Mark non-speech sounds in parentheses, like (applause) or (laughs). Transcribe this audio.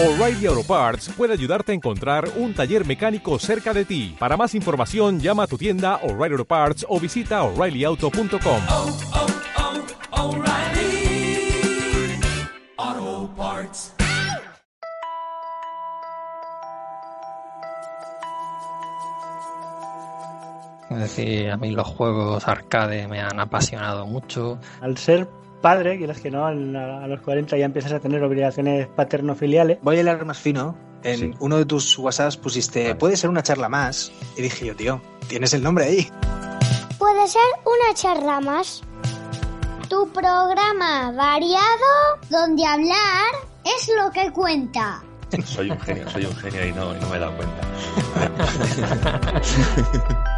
O'Reilly Auto Parts puede ayudarte a encontrar un taller mecánico cerca de ti. Para más información, llama a tu tienda O'Reilly Auto Parts o visita oreillyauto.com. oh, oh, Parts. Es decir, a mí los juegos arcade me han apasionado mucho. Al ser padre, quieras que no, a los 40 ya empiezas a tener obligaciones paterno-filiales. Voy a hablar más fino. En Sí. uno de tus WhatsApps pusiste, puede ser una charla más. Y dije yo, tío, tienes el nombre ahí. Puede ser una charla más. Tu programa variado donde hablar es lo que cuenta. Soy un genio, soy un genio y no, y no me he dado cuenta. (laughs)